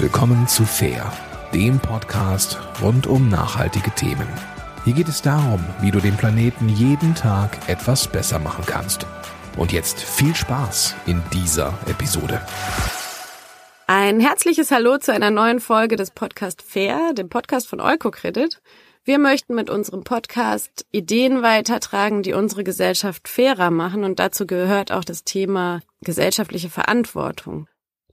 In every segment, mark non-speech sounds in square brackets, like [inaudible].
Willkommen zu Fair, dem Podcast rund um nachhaltige Themen. Hier geht es darum, wie du den Planeten jeden Tag etwas besser machen kannst. Und jetzt viel Spaß in dieser Episode. Ein herzliches Hallo zu einer neuen Folge des Podcast Fair, dem Podcast von Eukocredit. Wir möchten mit unserem Podcast Ideen weitertragen, die unsere Gesellschaft fairer machen und dazu gehört auch das Thema gesellschaftliche Verantwortung.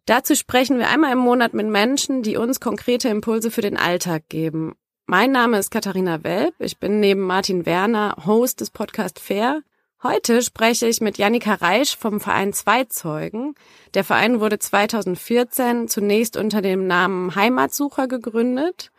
Dazu sprechen wir einmal im Monat mit Menschen, die uns konkrete Impulse für den Alltag geben. Mein Name ist Katharina Welp. Ich bin neben Martin Werner Host des Podcast Fair. Heute spreche ich mit Jannika Reisch vom Verein Zweizeugen. Der Verein wurde 2014 zunächst unter dem Namen Heimatsucher gegründet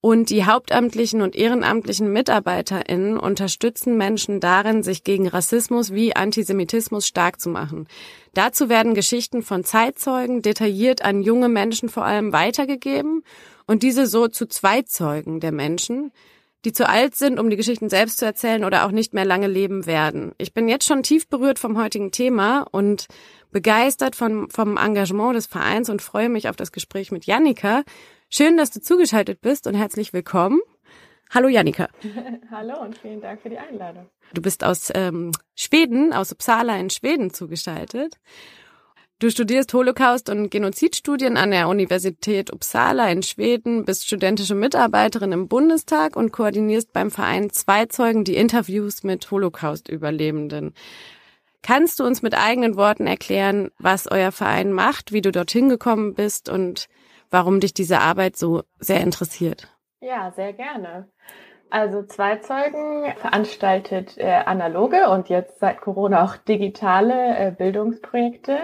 und die hauptamtlichen und ehrenamtlichen MitarbeiterInnen unterstützen Menschen darin, sich gegen Rassismus wie Antisemitismus stark zu machen. Dazu werden Geschichten von Zeitzeugen detailliert an junge Menschen vor allem weitergegeben und diese so zu Zweizeugen der Menschen, die zu alt sind, um die Geschichten selbst zu erzählen oder auch nicht mehr lange leben werden. Ich bin jetzt schon tief berührt vom heutigen Thema und begeistert von, vom Engagement des Vereins und freue mich auf das Gespräch mit Jannika Schön, dass du zugeschaltet bist und herzlich willkommen. Hallo Janika. [laughs] Hallo und vielen Dank für die Einladung. Du bist aus ähm, Schweden, aus Uppsala in Schweden zugeschaltet. Du studierst Holocaust- und Genozidstudien an der Universität Uppsala in Schweden, bist studentische Mitarbeiterin im Bundestag und koordinierst beim Verein Zweizeugen die Interviews mit Holocaust-Überlebenden. Kannst du uns mit eigenen Worten erklären, was euer Verein macht, wie du dorthin gekommen bist und warum dich diese Arbeit so sehr interessiert. Ja, sehr gerne. Also zwei Zeugen veranstaltet äh, analoge und jetzt seit Corona auch digitale äh, Bildungsprojekte,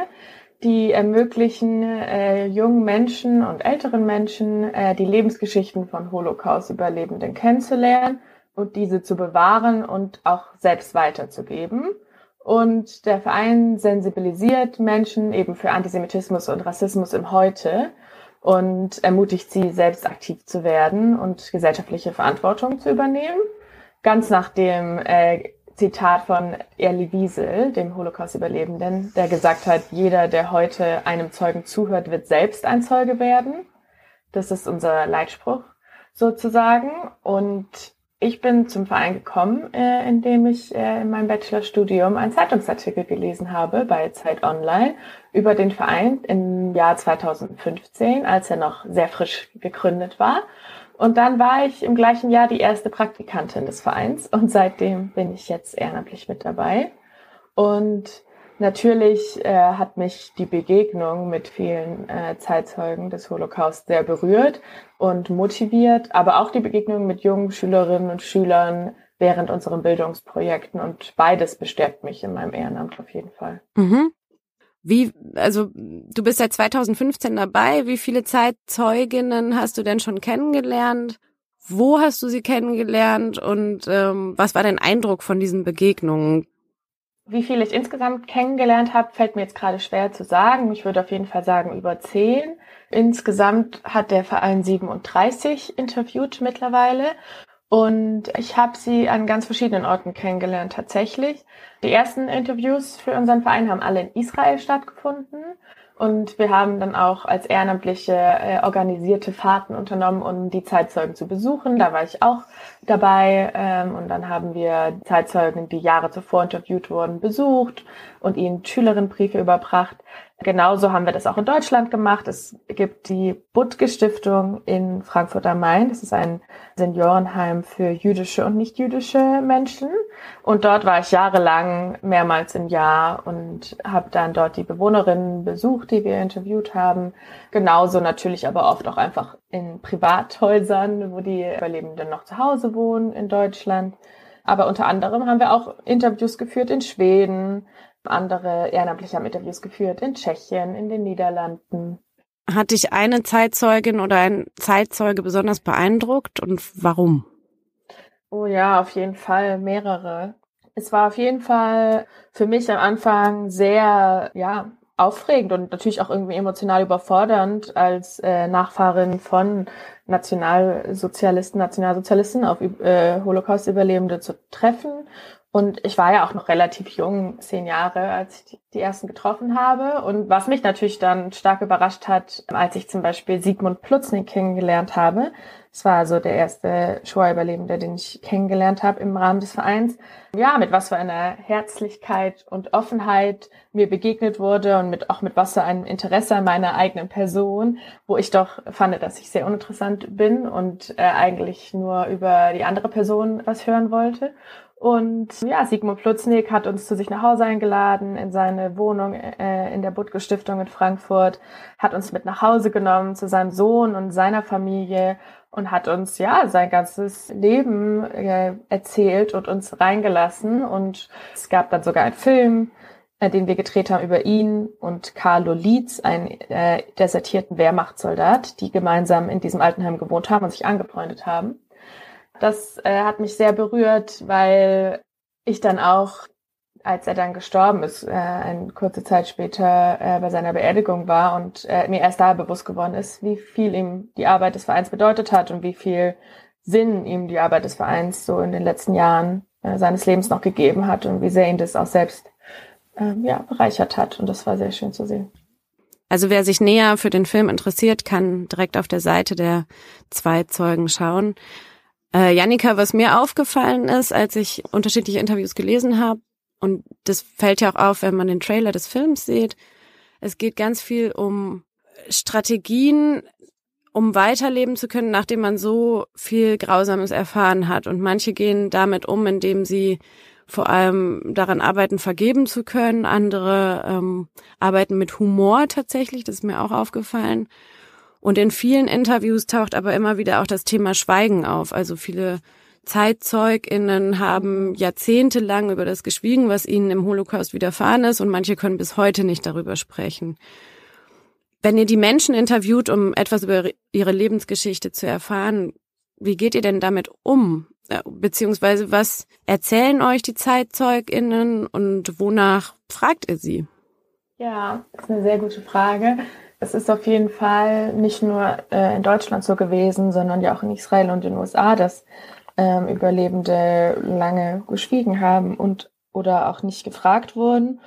die ermöglichen äh, jungen Menschen und älteren Menschen äh, die Lebensgeschichten von Holocaust-Überlebenden kennenzulernen und diese zu bewahren und auch selbst weiterzugeben. Und der Verein sensibilisiert Menschen eben für Antisemitismus und Rassismus im Heute und ermutigt sie, selbst aktiv zu werden und gesellschaftliche Verantwortung zu übernehmen. Ganz nach dem äh, Zitat von Elie Wiesel, dem Holocaust-Überlebenden, der gesagt hat, jeder, der heute einem Zeugen zuhört, wird selbst ein Zeuge werden. Das ist unser Leitspruch sozusagen. Und ich bin zum Verein gekommen, äh, indem ich äh, in meinem Bachelorstudium einen Zeitungsartikel gelesen habe bei Zeit Online über den Verein im Jahr 2015, als er noch sehr frisch gegründet war. Und dann war ich im gleichen Jahr die erste Praktikantin des Vereins und seitdem bin ich jetzt ehrenamtlich mit dabei. Und Natürlich äh, hat mich die Begegnung mit vielen äh, Zeitzeugen des Holocaust sehr berührt und motiviert, aber auch die Begegnung mit jungen Schülerinnen und Schülern während unseren Bildungsprojekten und beides bestärkt mich in meinem Ehrenamt auf jeden Fall. Mhm. Wie, also du bist seit 2015 dabei. Wie viele Zeitzeuginnen hast du denn schon kennengelernt? Wo hast du sie kennengelernt und ähm, was war dein Eindruck von diesen Begegnungen? Wie viel ich insgesamt kennengelernt habe, fällt mir jetzt gerade schwer zu sagen. Ich würde auf jeden Fall sagen über zehn. Insgesamt hat der Verein 37 interviewt mittlerweile. Und ich habe sie an ganz verschiedenen Orten kennengelernt tatsächlich. Die ersten Interviews für unseren Verein haben alle in Israel stattgefunden. Und wir haben dann auch als Ehrenamtliche äh, organisierte Fahrten unternommen, um die Zeitzeugen zu besuchen. Da war ich auch dabei. Ähm, und dann haben wir Zeitzeugen, die Jahre zuvor interviewt wurden, besucht und ihnen Schülerinnenbriefe überbracht. Genauso haben wir das auch in Deutschland gemacht. Es gibt die Butke Stiftung in Frankfurt am Main. Das ist ein Seniorenheim für jüdische und nicht-jüdische Menschen. Und dort war ich jahrelang mehrmals im Jahr und habe dann dort die Bewohnerinnen besucht, die wir interviewt haben. Genauso natürlich aber oft auch einfach in Privathäusern, wo die Überlebenden noch zu Hause wohnen in Deutschland. Aber unter anderem haben wir auch Interviews geführt in Schweden, andere Ehrenamtliche haben Interviews geführt in Tschechien, in den Niederlanden. Hat dich eine Zeitzeugin oder ein Zeitzeuge besonders beeindruckt und warum? Oh ja, auf jeden Fall mehrere. Es war auf jeden Fall für mich am Anfang sehr, ja, aufregend und natürlich auch irgendwie emotional überfordernd als äh, Nachfahrin von Nationalsozialisten, Nationalsozialisten auf äh, Holocaust-Überlebende zu treffen Und ich war ja auch noch relativ jung, zehn Jahre, als ich die ersten getroffen habe. Und was mich natürlich dann stark überrascht hat, als ich zum Beispiel Sigmund Plutznik kennengelernt habe. Es war also der erste Shoah-Überlebende, den ich kennengelernt habe im Rahmen des Vereins. Ja, mit was für einer Herzlichkeit und Offenheit mir begegnet wurde und mit auch mit was für einem Interesse an meiner eigenen Person, wo ich doch fand, dass ich sehr uninteressant bin und äh, eigentlich nur über die andere Person was hören wollte. Und ja, Sigmund Plutznik hat uns zu sich nach Hause eingeladen, in seine Wohnung äh, in der Butke Stiftung in Frankfurt, hat uns mit nach Hause genommen zu seinem Sohn und seiner Familie und hat uns ja sein ganzes Leben äh, erzählt und uns reingelassen. Und es gab dann sogar einen Film, äh, den wir gedreht haben über ihn und Carlo Lietz, einen äh, desertierten Wehrmachtssoldat, die gemeinsam in diesem Altenheim gewohnt haben und sich angefreundet haben. Das äh, hat mich sehr berührt, weil ich dann auch, als er dann gestorben ist, äh, eine kurze Zeit später äh, bei seiner Beerdigung war und äh, mir erst da bewusst geworden ist, wie viel ihm die Arbeit des Vereins bedeutet hat und wie viel Sinn ihm die Arbeit des Vereins so in den letzten Jahren äh, seines Lebens noch gegeben hat und wie sehr ihn das auch selbst äh, ja, bereichert hat. Und das war sehr schön zu sehen. Also wer sich näher für den Film interessiert, kann direkt auf der Seite der zwei Zeugen schauen. Äh, Janika, was mir aufgefallen ist, als ich unterschiedliche Interviews gelesen habe, und das fällt ja auch auf, wenn man den Trailer des Films sieht, es geht ganz viel um Strategien, um weiterleben zu können, nachdem man so viel Grausames erfahren hat. Und manche gehen damit um, indem sie vor allem daran arbeiten, vergeben zu können. Andere ähm, arbeiten mit Humor tatsächlich, das ist mir auch aufgefallen. Und in vielen Interviews taucht aber immer wieder auch das Thema Schweigen auf. Also viele ZeitzeugInnen haben jahrzehntelang über das geschwiegen, was ihnen im Holocaust widerfahren ist und manche können bis heute nicht darüber sprechen. Wenn ihr die Menschen interviewt, um etwas über ihre Lebensgeschichte zu erfahren, wie geht ihr denn damit um? Äh, beziehungsweise was erzählen euch die ZeitzeugInnen und wonach fragt ihr sie? Ja, das ist eine sehr gute Frage. Es ist auf jeden Fall nicht nur äh, in Deutschland so gewesen, sondern ja auch in Israel und den USA, dass ähm, Überlebende lange geschwiegen haben und oder auch nicht gefragt wurden.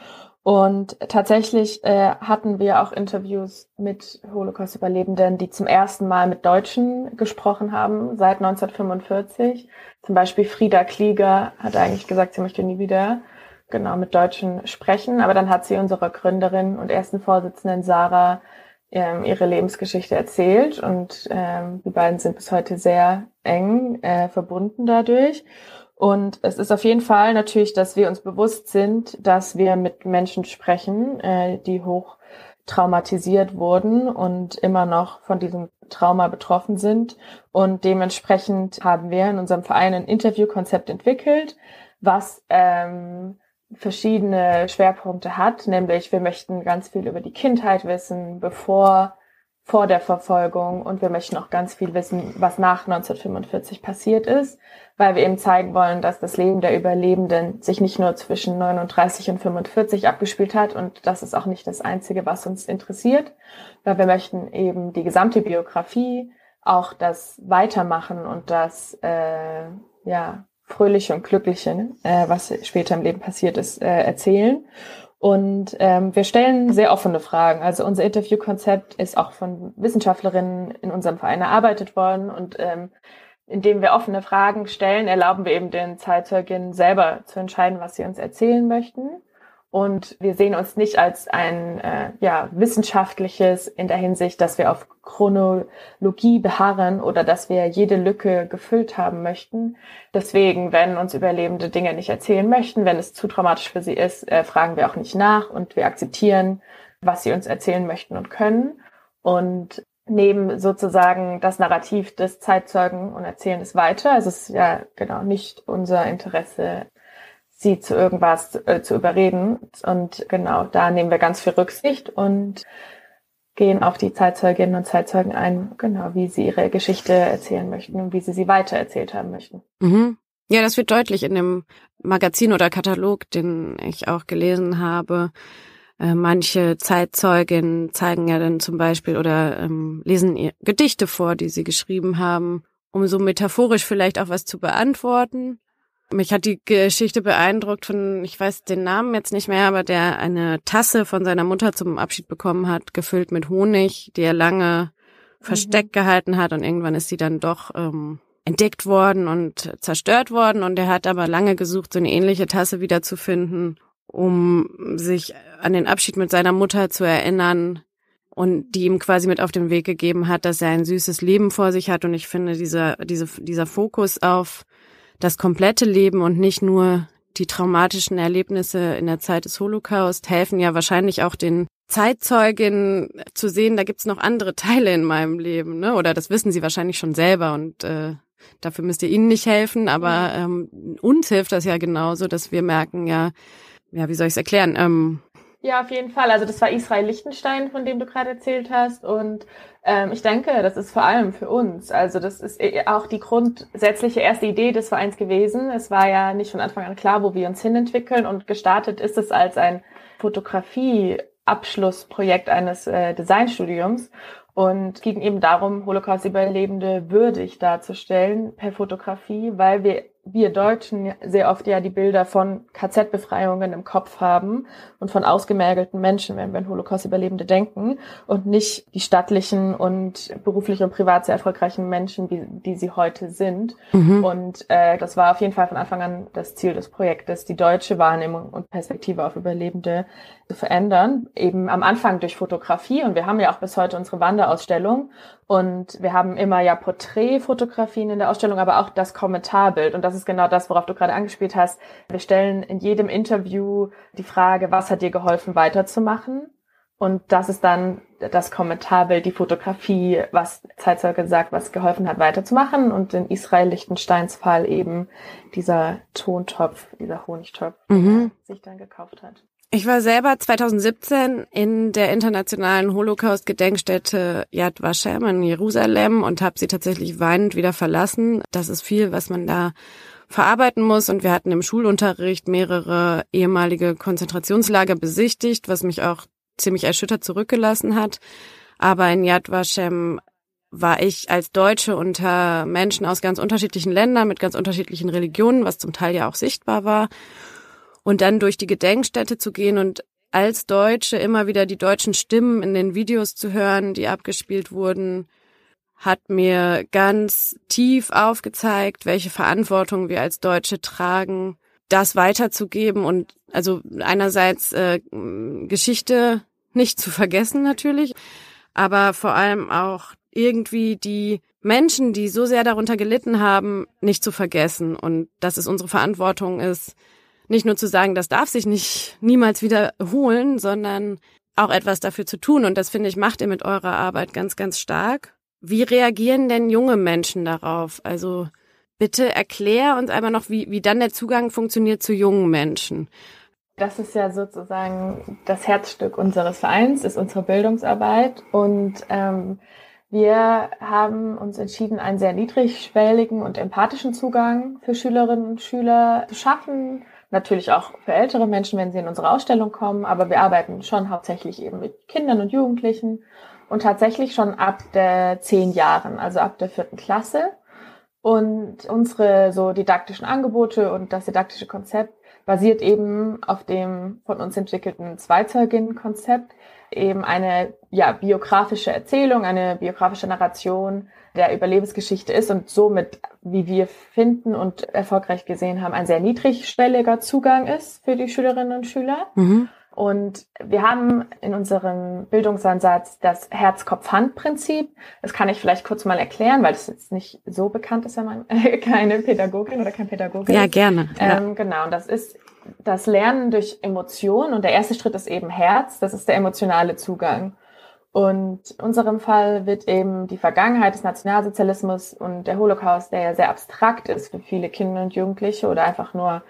Und tatsächlich äh, hatten wir auch Interviews mit Holocaust-Überlebenden, die zum ersten Mal mit Deutschen gesprochen haben seit 1945. Zum Beispiel Frieda Klieger hat eigentlich gesagt, sie möchte nie wieder genau mit Deutschen sprechen. Aber dann hat sie unsere Gründerin und ersten Vorsitzenden Sarah ähm, ihre Lebensgeschichte erzählt und ähm, die beiden sind bis heute sehr eng äh, verbunden dadurch. Und es ist auf jeden Fall natürlich, dass wir uns bewusst sind, dass wir mit Menschen sprechen, äh, die hoch traumatisiert wurden und immer noch von diesem Trauma betroffen sind. Und dementsprechend haben wir in unserem Verein ein Interviewkonzept entwickelt, was ähm, verschiedene Schwerpunkte hat, nämlich wir möchten ganz viel über die Kindheit wissen, bevor vor der Verfolgung und wir möchten auch ganz viel wissen, was nach 1945 passiert ist, weil wir eben zeigen wollen, dass das Leben der Überlebenden sich nicht nur zwischen 39 und 45 abgespielt hat und das ist auch nicht das Einzige, was uns interessiert, weil wir möchten eben die gesamte Biografie, auch das Weitermachen und das äh, ja Fröhliche und Glückliche, ne, äh, was später im Leben passiert ist, äh, erzählen. Und ähm, wir stellen sehr offene Fragen. Also unser Interviewkonzept ist auch von Wissenschaftlerinnen in unserem Verein erarbeitet worden. Und ähm, indem wir offene Fragen stellen, erlauben wir eben den Zeitzeuginnen selber zu entscheiden, was sie uns erzählen möchten. Und wir sehen uns nicht als ein äh, ja, wissenschaftliches in der Hinsicht, dass wir auf Chronologie beharren oder dass wir jede Lücke gefüllt haben möchten. Deswegen, wenn uns Überlebende Dinge nicht erzählen möchten, wenn es zu traumatisch für sie ist, äh, fragen wir auch nicht nach und wir akzeptieren, was sie uns erzählen möchten und können. Und nehmen sozusagen das Narrativ des Zeitzeugen und erzählen es weiter. Also es ist ja genau nicht unser Interesse, sie zu irgendwas äh, zu überreden. Und genau, da nehmen wir ganz viel Rücksicht und gehen auf die Zeitzeuginnen und Zeitzeugen ein, genau, wie sie ihre Geschichte erzählen möchten und wie sie sie weitererzählt haben möchten. Mhm. Ja, das wird deutlich in dem Magazin oder Katalog, den ich auch gelesen habe. Äh, manche Zeitzeuginnen zeigen ja dann zum Beispiel oder ähm, lesen ihr Gedichte vor, die sie geschrieben haben, um so metaphorisch vielleicht auch was zu beantworten. Mich hat die Geschichte beeindruckt von, ich weiß den Namen jetzt nicht mehr, aber der eine Tasse von seiner Mutter zum Abschied bekommen hat, gefüllt mit Honig, die er lange versteckt mhm. gehalten hat und irgendwann ist sie dann doch ähm, entdeckt worden und zerstört worden und er hat aber lange gesucht, so eine ähnliche Tasse wiederzufinden, um sich an den Abschied mit seiner Mutter zu erinnern und die ihm quasi mit auf den Weg gegeben hat, dass er ein süßes Leben vor sich hat und ich finde dieser diese, dieser Fokus auf das komplette Leben und nicht nur die traumatischen Erlebnisse in der Zeit des Holocaust helfen ja wahrscheinlich auch den Zeitzeuginnen zu sehen, da gibt's noch andere [laughs] Teile in meinem Leben, ne? Oder das wissen sie wahrscheinlich schon selber und äh, dafür müsst ihr ihnen nicht helfen, aber ähm, uns hilft das ja genauso, dass wir merken, ja, ja, wie soll ich es erklären? Ähm, ja, auf jeden Fall. Also das war Israel Lichtenstein, von dem du gerade erzählt hast. Und ähm, ich denke, das ist vor allem für uns. Also das ist äh, auch die grundsätzliche erste Idee des Vereins gewesen. Es war ja nicht von Anfang an klar, wo wir uns hinentwickeln. Und gestartet ist es als ein Fotografie-Abschlussprojekt eines äh, Designstudiums. Und ging eben darum, Holocaust-Überlebende würdig darzustellen per Fotografie, weil wir wir Deutschen sehr oft ja die Bilder von KZ-Befreiungen im Kopf haben und von ausgemergelten Menschen, wenn wir an Holocaust-Überlebende denken und nicht die stattlichen und beruflich und privat sehr erfolgreichen Menschen, die, die sie heute sind. Mhm. Und äh, das war auf jeden Fall von Anfang an das Ziel des Projektes, die deutsche Wahrnehmung und Perspektive auf Überlebende zu verändern, eben am Anfang durch Fotografie und wir haben ja auch bis heute unsere Wanderausstellung und wir haben immer ja Porträtfotografien in der Ausstellung, aber auch das Kommentarbild. Und das ist genau das, worauf du gerade angespielt hast. Wir stellen in jedem Interview die Frage, was hat dir geholfen, weiterzumachen? Und das ist dann das Kommentarbild, die Fotografie, was Zeitzeuge sagt, was geholfen hat, weiterzumachen. Und in Israel Lichtensteins Fall eben dieser Tontopf, dieser Honigtopf, mhm. der sich dann gekauft hat. Ich war selber 2017 in der internationalen Holocaust-Gedenkstätte Yad Vashem in Jerusalem und habe sie tatsächlich weinend wieder verlassen. Das ist viel, was man da verarbeiten muss. Und wir hatten im Schulunterricht mehrere ehemalige Konzentrationslager besichtigt, was mich auch ziemlich erschüttert zurückgelassen hat. Aber in Yad Vashem war ich als Deutsche unter Menschen aus ganz unterschiedlichen Ländern mit ganz unterschiedlichen Religionen, was zum Teil ja auch sichtbar war. Und dann durch die Gedenkstätte zu gehen und als Deutsche immer wieder die deutschen Stimmen in den Videos zu hören, die abgespielt wurden, hat mir ganz tief aufgezeigt, welche Verantwortung wir als Deutsche tragen, das weiterzugeben und also einerseits äh, Geschichte nicht zu vergessen natürlich, aber vor allem auch irgendwie die Menschen, die so sehr darunter gelitten haben, nicht zu vergessen. Und dass es unsere Verantwortung ist, nicht nur zu sagen, das darf sich nicht niemals wiederholen, sondern auch etwas dafür zu tun. Und das finde ich, macht ihr mit eurer Arbeit ganz, ganz stark. Wie reagieren denn junge Menschen darauf? Also bitte erklär uns einmal noch, wie, wie dann der Zugang funktioniert zu jungen Menschen. Das ist ja sozusagen das Herzstück unseres Vereins, ist unsere Bildungsarbeit. Und ähm, wir haben uns entschieden, einen sehr niedrigschwelligen und empathischen Zugang für Schülerinnen und Schüler zu schaffen Natürlich auch für ältere Menschen, wenn sie in unsere Ausstellung kommen, aber wir arbeiten schon hauptsächlich eben mit Kindern und Jugendlichen und tatsächlich schon ab der zehn Jahren, also ab der vierten Klasse. Und unsere so didaktischen Angebote und das didaktische Konzept basiert eben auf dem von uns entwickelten Zweizeuginnen-Konzept, eben eine ja, biografische Erzählung, eine biografische Narration der Überlebensgeschichte ist und somit, wie wir finden und erfolgreich gesehen haben, ein sehr niedrigschwelliger Zugang ist für die Schülerinnen und Schüler. Mhm. Und wir haben in unserem Bildungsansatz das Herz-Kopf-Hand-Prinzip. Das kann ich vielleicht kurz mal erklären, weil das jetzt nicht so bekannt ist, wenn man [laughs] keine Pädagogin oder kein Pädagoge ja, ist. Gerne. Ja, ähm, Genau, und das ist das Lernen durch Emotionen. Und der erste Schritt ist eben Herz. Das ist der emotionale Zugang. Und in unserem Fall wird eben die Vergangenheit des Nationalsozialismus und der Holocaust, der ja sehr abstrakt ist für viele Kinder und Jugendliche oder einfach nur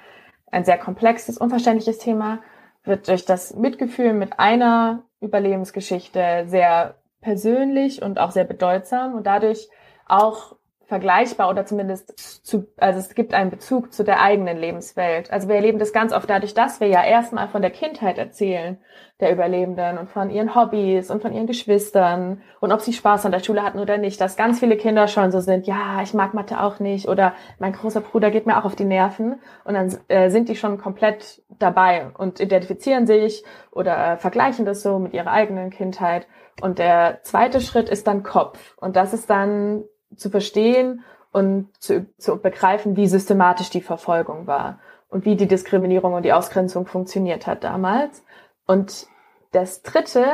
ein sehr komplexes, unverständliches Thema, wird durch das Mitgefühl mit einer Überlebensgeschichte sehr persönlich und auch sehr bedeutsam und dadurch auch vergleichbar oder zumindest zu, also es gibt einen Bezug zu der eigenen Lebenswelt. Also wir erleben das ganz oft dadurch, dass wir ja erstmal von der Kindheit erzählen der Überlebenden und von ihren Hobbys und von ihren Geschwistern und ob sie Spaß an der Schule hatten oder nicht, dass ganz viele Kinder schon so sind, ja, ich mag Mathe auch nicht oder mein großer Bruder geht mir auch auf die Nerven und dann äh, sind die schon komplett dabei und identifizieren sich oder äh, vergleichen das so mit ihrer eigenen Kindheit. Und der zweite Schritt ist dann Kopf und das ist dann zu verstehen und zu, zu begreifen, wie systematisch die Verfolgung war und wie die Diskriminierung und die Ausgrenzung funktioniert hat damals. Und das dritte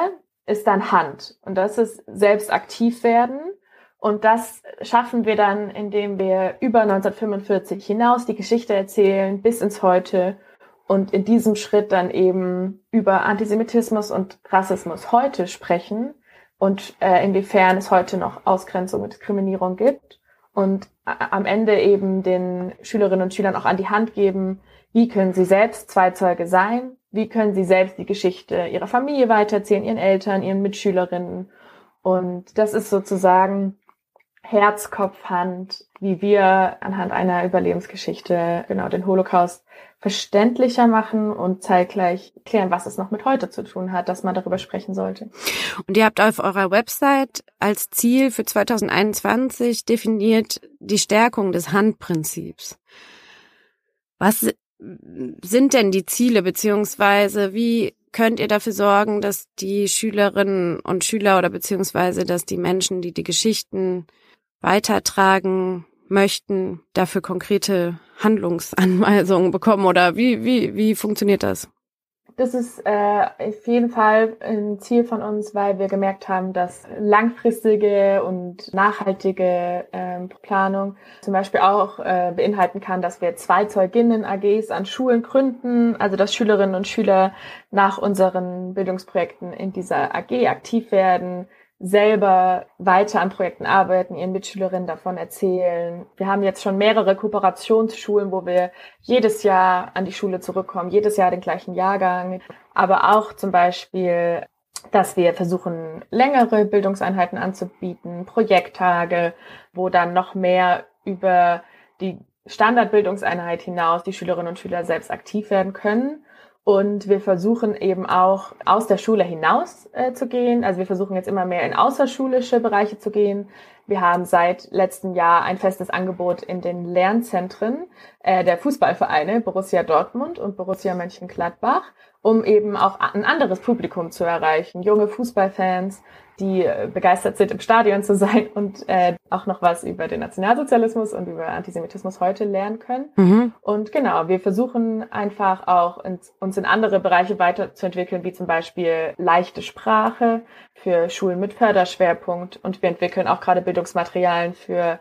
ist dann Hand. Und das ist selbst aktiv werden. Und das schaffen wir dann, indem wir über 1945 hinaus die Geschichte erzählen, bis ins Heute. Und in diesem Schritt dann eben über Antisemitismus und Rassismus heute sprechen und äh, inwiefern es heute noch Ausgrenzung und Diskriminierung gibt. Und am Ende eben den Schülerinnen und Schülern auch an die Hand geben, wie können sie selbst Zweizeuge sein, wie können sie selbst die Geschichte ihrer Familie weitererzählen, ihren Eltern, ihren Mitschülerinnen. Und das ist sozusagen Herz, Kopf, Hand, wie wir anhand einer Überlebensgeschichte genau den Holocaust verständlicher machen und zeitgleich klären, was es noch mit heute zu tun hat, dass man darüber sprechen sollte. Und ihr habt auf eurer Website als Ziel für 2021 definiert die Stärkung des Handprinzips. Was sind denn die Ziele, beziehungsweise wie könnt ihr dafür sorgen, dass die Schülerinnen und Schüler oder beziehungsweise dass die Menschen, die die Geschichten weitertragen möchten, dafür konkrete Handlungsanweisungen bekommen? Oder wie, wie, wie funktioniert das? Das ist äh, auf jeden Fall ein Ziel von uns, weil wir gemerkt haben, dass langfristige und nachhaltige äh, Planung zum Beispiel auch äh, beinhalten kann, dass wir zwei Zeuginnen-AGs an Schulen gründen, also dass Schülerinnen und Schüler nach unseren Bildungsprojekten in dieser AG aktiv werden, selber weiter an Projekten arbeiten, ihren Mitschülerinnen davon erzählen. Wir haben jetzt schon mehrere Kooperationsschulen, wo wir jedes Jahr an die Schule zurückkommen, jedes Jahr den gleichen Jahrgang, aber auch zum Beispiel, dass wir versuchen, längere Bildungseinheiten anzubieten, Projekttage, wo dann noch mehr über die Standardbildungseinheit hinaus die Schülerinnen und Schüler selbst aktiv werden können. Und wir versuchen eben auch aus der Schule hinaus äh, zu gehen. Also wir versuchen jetzt immer mehr in außerschulische Bereiche zu gehen. Wir haben seit letztem Jahr ein festes Angebot in den Lernzentren äh, der Fußballvereine Borussia Dortmund und Borussia Mönchengladbach, um eben auch ein anderes Publikum zu erreichen. Junge Fußballfans, die äh, begeistert sind, im Stadion zu sein und äh, auch noch was über den Nationalsozialismus und über Antisemitismus heute lernen können. Mhm. Und genau, wir versuchen einfach auch ins, uns in andere Bereiche weiterzuentwickeln, wie zum Beispiel leichte Sprache für Schulen mit Förderschwerpunkt. Und wir entwickeln auch gerade Bildungsmaterialien für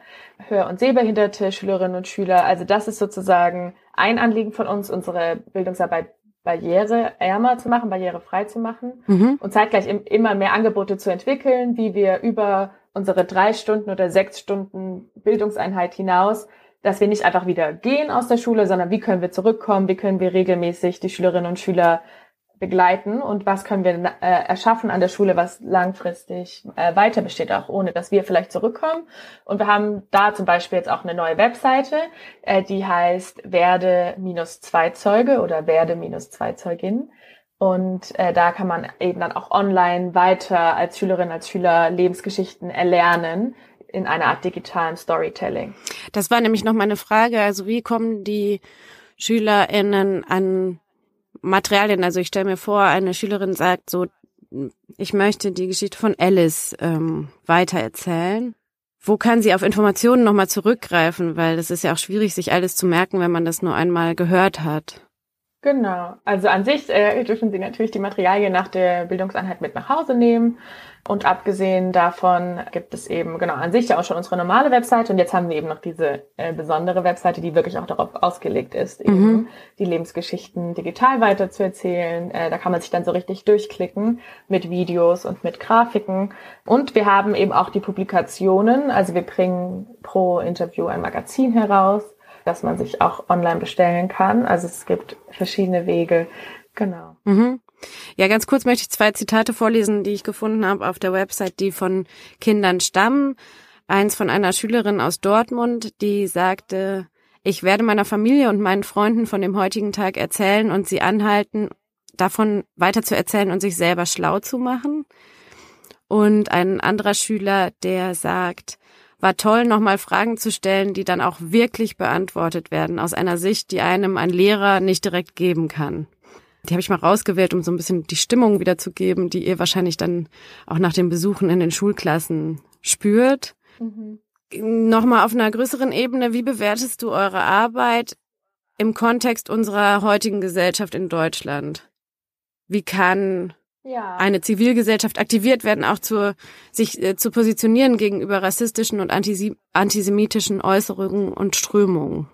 hör- und sehbehinderte Schülerinnen und Schüler. Also das ist sozusagen ein Anliegen von uns, unsere Bildungsarbeit barriereärmer zu machen, barrierefrei zu machen mhm. und zeitgleich immer mehr Angebote zu entwickeln, wie wir über unsere drei Stunden oder sechs Stunden Bildungseinheit hinaus, dass wir nicht einfach wieder gehen aus der Schule, sondern wie können wir zurückkommen, wie können wir regelmäßig die Schülerinnen und Schüler begleiten und was können wir äh, erschaffen an der Schule, was langfristig äh, weiter besteht, auch ohne dass wir vielleicht zurückkommen. Und wir haben da zum Beispiel jetzt auch eine neue Webseite, äh, die heißt Werde-Zweizeuge oder Werde-Zweizeugin. Und äh, da kann man eben dann auch online weiter als Schülerin, als Schüler Lebensgeschichten erlernen in einer Art digitalen Storytelling. Das war nämlich noch meine Frage. Also wie kommen die SchülerInnen an Materialien. Also ich stelle mir vor, eine Schülerin sagt so, ich möchte die Geschichte von Alice ähm, weitererzählen. Wo kann sie auf Informationen nochmal zurückgreifen? Weil das ist ja auch schwierig, sich alles zu merken, wenn man das nur einmal gehört hat. Genau. Also an sich äh, dürfen Sie natürlich die Materialien nach der Bildungseinheit mit nach Hause nehmen. Und abgesehen davon gibt es eben, genau, an sich ja auch schon unsere normale Webseite und jetzt haben wir eben noch diese äh, besondere Webseite, die wirklich auch darauf ausgelegt ist, eben mhm. die Lebensgeschichten digital weiterzuerzählen. Äh, da kann man sich dann so richtig durchklicken mit Videos und mit Grafiken. Und wir haben eben auch die Publikationen, also wir bringen pro Interview ein Magazin heraus, das man sich auch online bestellen kann. Also es gibt verschiedene Wege. Genau. Mhm. Ja, ganz kurz möchte ich zwei Zitate vorlesen, die ich gefunden habe auf der Website, die von Kindern stammen. Eins von einer Schülerin aus Dortmund, die sagte, ich werde meiner Familie und meinen Freunden von dem heutigen Tag erzählen und sie anhalten, davon weiter zu erzählen und sich selber schlau zu machen. Und ein anderer Schüler, der sagt, war toll, nochmal Fragen zu stellen, die dann auch wirklich beantwortet werden, aus einer Sicht, die einem ein Lehrer nicht direkt geben kann. Die habe ich mal rausgewählt, um so ein bisschen die Stimmung wiederzugeben, die ihr wahrscheinlich dann auch nach den Besuchen in den Schulklassen spürt. Mhm. Nochmal auf einer größeren Ebene, wie bewertest du eure Arbeit im Kontext unserer heutigen Gesellschaft in Deutschland? Wie kann ja. eine Zivilgesellschaft aktiviert werden, auch zu, sich äh, zu positionieren gegenüber rassistischen und antisemitischen Äußerungen und Strömungen?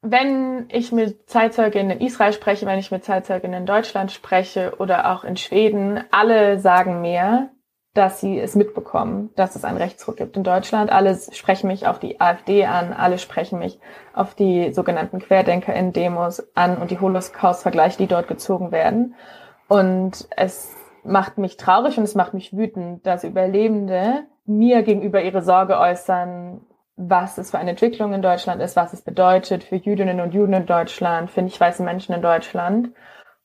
Wenn ich mit Zeitzeuginnen in Israel spreche, wenn ich mit Zeitzeuginnen in Deutschland spreche oder auch in Schweden, alle sagen mir, dass sie es mitbekommen, dass es einen Rechtsruck gibt in Deutschland. Alle sprechen mich auf die AfD an, alle sprechen mich auf die sogenannten Querdenker in Demos an und die Holocaust-Vergleiche, die dort gezogen werden. Und es macht mich traurig und es macht mich wütend, dass Überlebende mir gegenüber ihre Sorge äußern, was es für eine Entwicklung in Deutschland ist, was es bedeutet für Jüdinnen und Juden in Deutschland, für nicht weiße Menschen in Deutschland.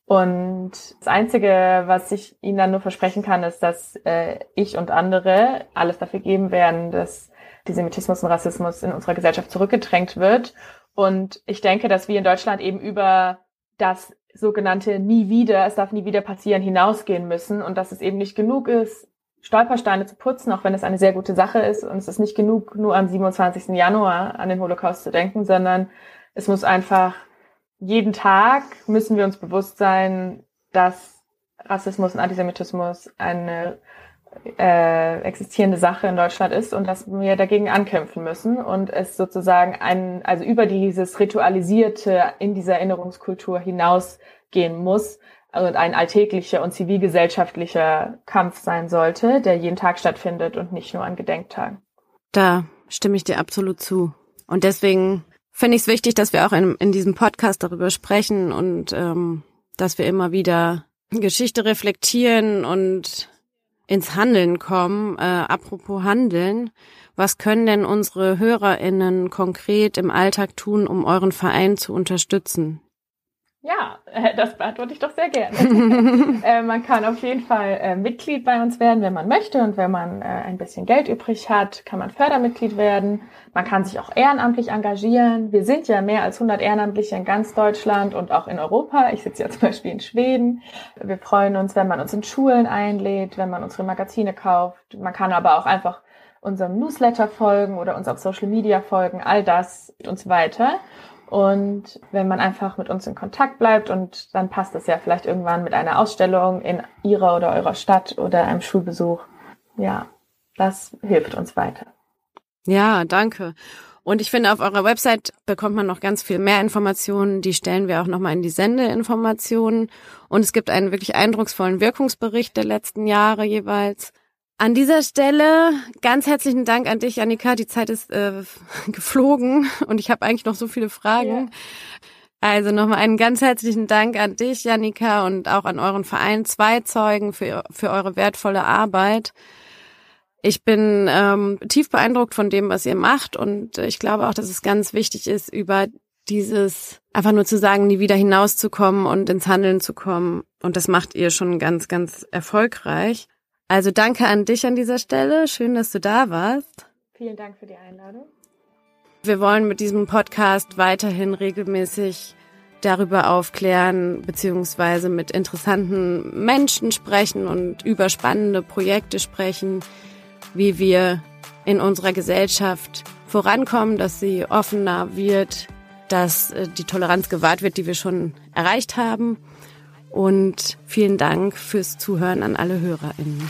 Und das Einzige, was ich Ihnen dann nur versprechen kann, ist, dass äh, ich und andere alles dafür geben werden, dass Antisemitismus und Rassismus in unserer Gesellschaft zurückgedrängt wird. Und ich denke, dass wir in Deutschland eben über das sogenannte nie wieder, es darf nie wieder passieren, hinausgehen müssen und dass es eben nicht genug ist, Stolpersteine zu putzen, auch wenn es eine sehr gute Sache ist und es ist nicht genug, nur am 27. Januar an den Holocaust zu denken, sondern es muss einfach jeden Tag müssen wir uns bewusst sein, dass Rassismus und Antisemitismus eine äh, existierende Sache in Deutschland ist und dass wir dagegen ankämpfen müssen und es sozusagen ein, also über dieses Ritualisierte in dieser Erinnerungskultur hinausgehen muss und ein alltäglicher und zivilgesellschaftlicher Kampf sein sollte, der jeden Tag stattfindet und nicht nur an Gedenktagen. Da stimme ich dir absolut zu. Und deswegen finde ich es wichtig, dass wir auch in, in diesem Podcast darüber sprechen und ähm, dass wir immer wieder Geschichte reflektieren und ins Handeln kommen. Äh, apropos Handeln, was können denn unsere HörerInnen konkret im Alltag tun, um euren Verein zu unterstützen? Ja, äh, das beantworte ich doch sehr gerne. [laughs] äh, man kann auf jeden Fall äh, Mitglied bei uns werden, wenn man möchte. Und wenn man äh, ein bisschen Geld übrig hat, kann man Fördermitglied werden. Man kann sich auch ehrenamtlich engagieren. Wir sind ja mehr als 100 Ehrenamtliche in ganz Deutschland und auch in Europa. Ich sitze ja [laughs] zum Beispiel in Schweden. Wir freuen uns, wenn man uns in Schulen einlädt, wenn man unsere Magazine kauft. Man kann aber auch einfach unserem Newsletter folgen oder uns auf Social Media folgen. All das und so weiter. Und wenn man einfach mit uns in Kontakt bleibt und dann passt es ja vielleicht irgendwann mit einer Ausstellung in ihrer oder eurer Stadt oder einem Schulbesuch. Ja, das hilft uns weiter. Ja, danke. Und ich finde, auf eurer Website bekommt man noch ganz viel mehr Informationen. Die stellen wir auch nochmal in die Sendeinformationen. Und es gibt einen wirklich eindrucksvollen Wirkungsbericht der letzten Jahre jeweils. An dieser Stelle ganz herzlichen Dank an dich, Annika. Die Zeit ist äh, [laughs] geflogen und ich habe eigentlich noch so viele Fragen. Ja. Also nochmal einen ganz herzlichen Dank an dich, Janika, und auch an euren Verein Zwei Zeugen für, für eure wertvolle Arbeit. Ich bin ähm, tief beeindruckt von dem, was ihr macht und ich glaube auch, dass es ganz wichtig ist, über dieses einfach nur zu sagen, nie wieder hinauszukommen und ins Handeln zu kommen. Und das macht ihr schon ganz, ganz erfolgreich. Also danke an dich an dieser Stelle. Schön, dass du da warst. Vielen Dank für die Einladung. Wir wollen mit diesem Podcast weiterhin regelmäßig darüber aufklären, beziehungsweise mit interessanten Menschen sprechen und über spannende Projekte sprechen, wie wir in unserer Gesellschaft vorankommen, dass sie offener wird, dass äh, die Toleranz gewahrt wird, die wir schon erreicht haben und vielen Dank fürs Zuhören an alle HörerInnen.